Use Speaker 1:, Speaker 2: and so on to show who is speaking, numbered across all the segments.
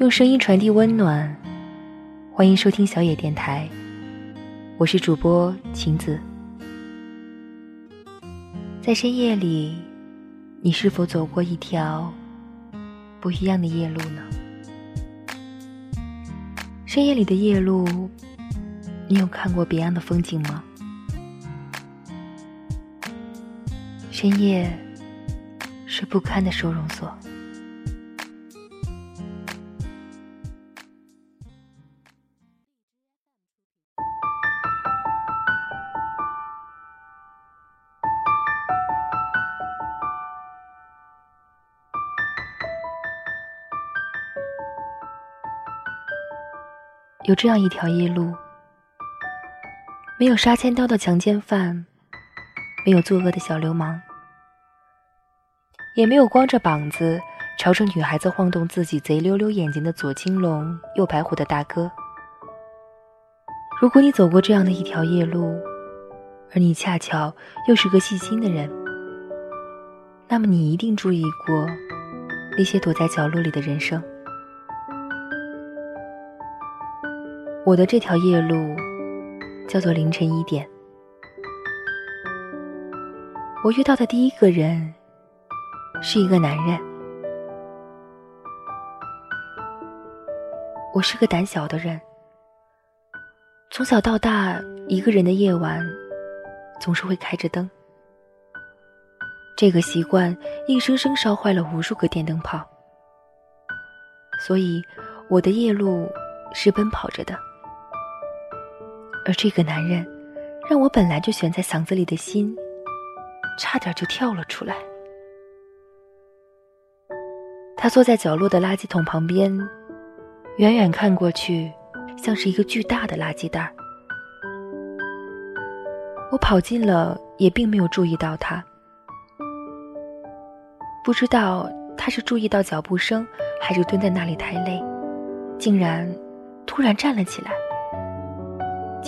Speaker 1: 用声音传递温暖，欢迎收听小野电台，我是主播晴子。在深夜里，你是否走过一条不一样的夜路呢？深夜里的夜路，你有看过别样的风景吗？深夜是不堪的收容所。有这样一条夜路，没有杀千刀的强奸犯，没有作恶的小流氓，也没有光着膀子朝着女孩子晃动自己贼溜溜眼睛的左青龙右白虎的大哥。如果你走过这样的一条夜路，而你恰巧又是个细心的人，那么你一定注意过那些躲在角落里的人生。我的这条夜路叫做凌晨一点。我遇到的第一个人是一个男人。我是个胆小的人，从小到大，一个人的夜晚总是会开着灯。这个习惯硬生生烧坏了无数个电灯泡，所以我的夜路是奔跑着的。而这个男人，让我本来就悬在嗓子里的心，差点就跳了出来。他坐在角落的垃圾桶旁边，远远看过去，像是一个巨大的垃圾袋。我跑近了，也并没有注意到他。不知道他是注意到脚步声，还是蹲在那里太累，竟然突然站了起来。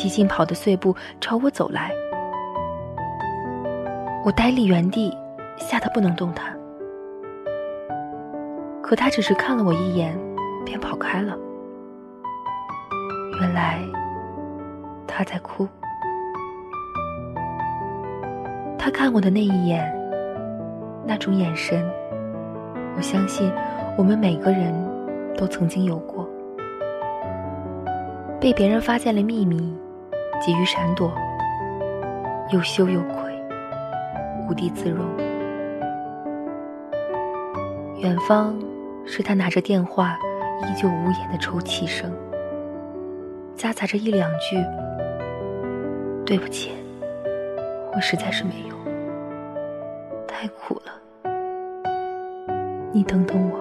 Speaker 1: 急劲跑的碎步朝我走来，我呆立原地，吓得不能动弹。可他只是看了我一眼，便跑开了。原来他在哭。他看我的那一眼，那种眼神，我相信我们每个人都曾经有过。被别人发现了秘密，急于闪躲，又羞又愧，无地自容。远方是他拿着电话，依旧无言的抽泣声，夹杂着一两句：“对不起，我实在是没用，太苦了，你等等我。”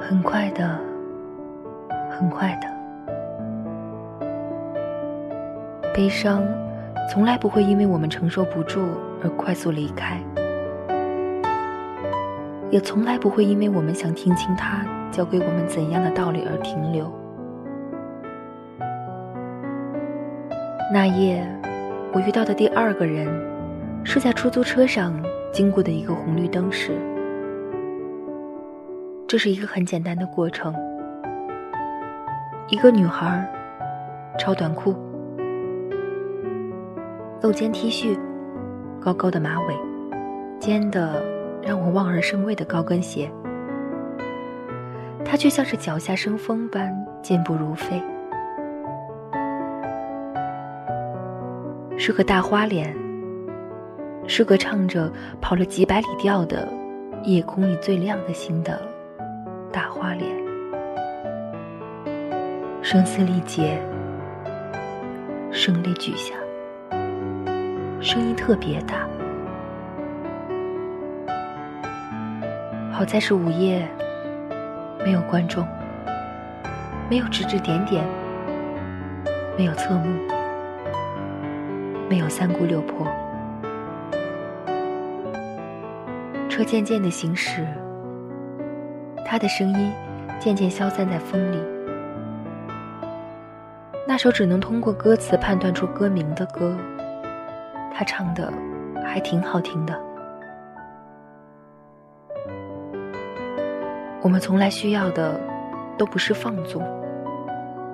Speaker 1: 很快的，很快的，悲伤从来不会因为我们承受不住而快速离开，也从来不会因为我们想听清他教给我们怎样的道理而停留。那夜，我遇到的第二个人，是在出租车上经过的一个红绿灯时。这是一个很简单的过程。一个女孩，超短裤，露肩 T 恤，高高的马尾，尖的让我望而生畏的高跟鞋。她却像是脚下生风般健步如飞，是个大花脸，是个唱着跑了几百里调的夜空里最亮的星的。大花脸，声嘶力竭，声泪俱下，声音特别大。好在是午夜，没有观众，没有指指点点，没有侧目，没有三姑六婆。车渐渐的行驶。他的声音渐渐消散在风里。那首只能通过歌词判断出歌名的歌，他唱的还挺好听的。我们从来需要的，都不是放纵，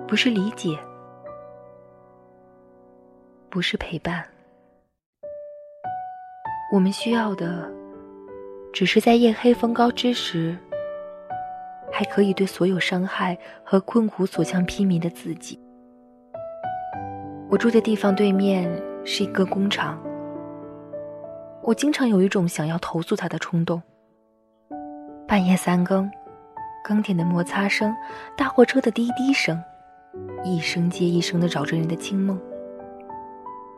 Speaker 1: 不是理解，不是陪伴。我们需要的，只是在夜黑风高之时，还可以对所有伤害和困苦所向披靡的自己。我住的地方对面是一个工厂，我经常有一种想要投诉他的冲动。半夜三更，钢铁的摩擦声，大货车的滴滴声，一声接一声的扰着人的清梦。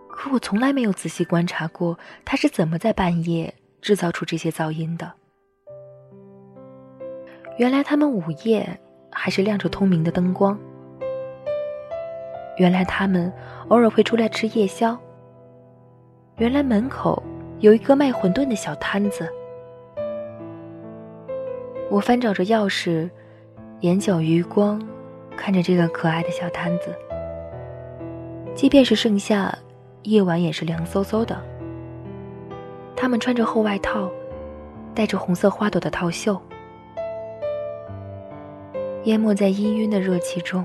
Speaker 1: 可我从来没有仔细观察过，他是怎么在半夜制造出这些噪音的。原来他们午夜还是亮着通明的灯光。原来他们偶尔会出来吃夜宵。原来门口有一个卖馄饨的小摊子。我翻找着钥匙，眼角余光看着这个可爱的小摊子。即便是盛夏，夜晚也是凉飕飕的。他们穿着厚外套，戴着红色花朵的套袖，淹没在氤氲的热气中。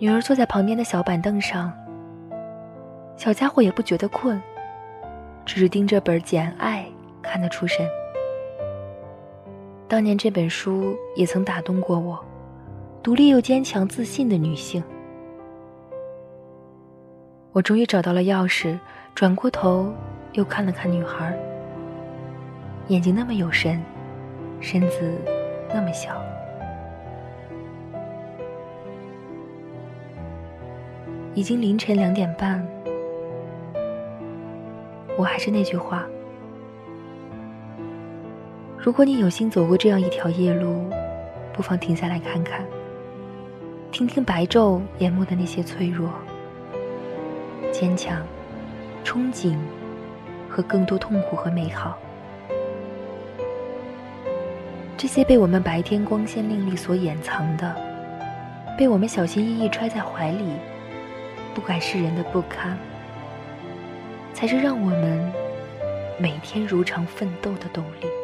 Speaker 1: 女儿坐在旁边的小板凳上，小家伙也不觉得困，只是盯着本《简爱》看得出神。当年这本书也曾打动过我，独立又坚强、自信的女性。我终于找到了钥匙，转过头又看了看女孩，眼睛那么有神，身子那么小。已经凌晨两点半，我还是那句话：如果你有幸走过这样一条夜路，不妨停下来看看，听听白昼淹没的那些脆弱、坚强、憧憬和更多痛苦和美好。这些被我们白天光鲜亮丽所掩藏的，被我们小心翼翼揣在怀里。不管是人的不堪，才是让我们每天如常奋斗的动力。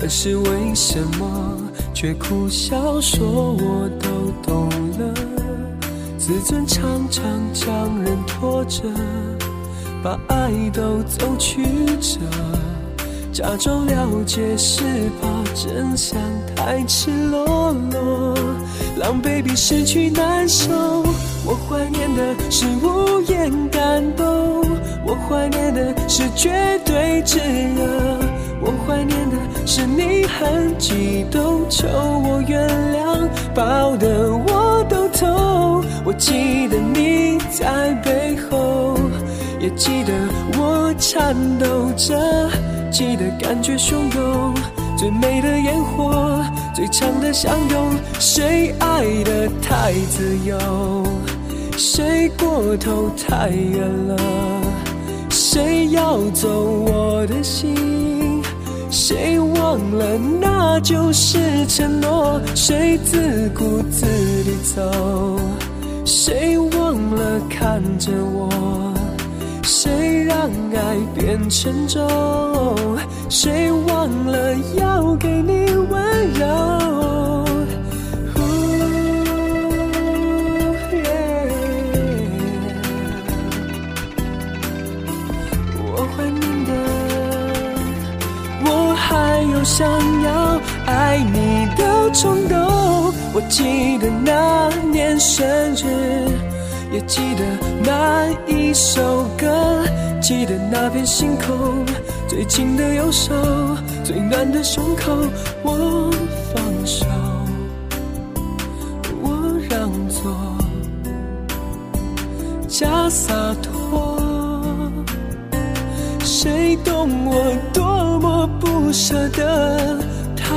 Speaker 2: 可是为什么却苦笑说我都懂了？自尊常常将人拖着，把爱都走曲折，假装了解是怕真相太赤裸裸，狼狈比失去难受。我怀念的是无言感动，我怀念的是绝对炙热。我怀念的是你很激动，求我原谅，抱得我都痛。我记得你在背后，也记得我颤抖着，记得感觉汹涌，最美的烟火，最长的相拥。谁爱的太自由，谁过头太远了，谁要走我的心？谁忘了那就是承诺？谁自顾自地走？谁忘了看着我？谁让爱变沉重？谁忘了要给你温柔？我记得那年生日，也记得那一首歌，记得那片星空，最紧的右手，最暖的胸口。我放手，我让座，假洒脱。谁懂我多么不舍得？太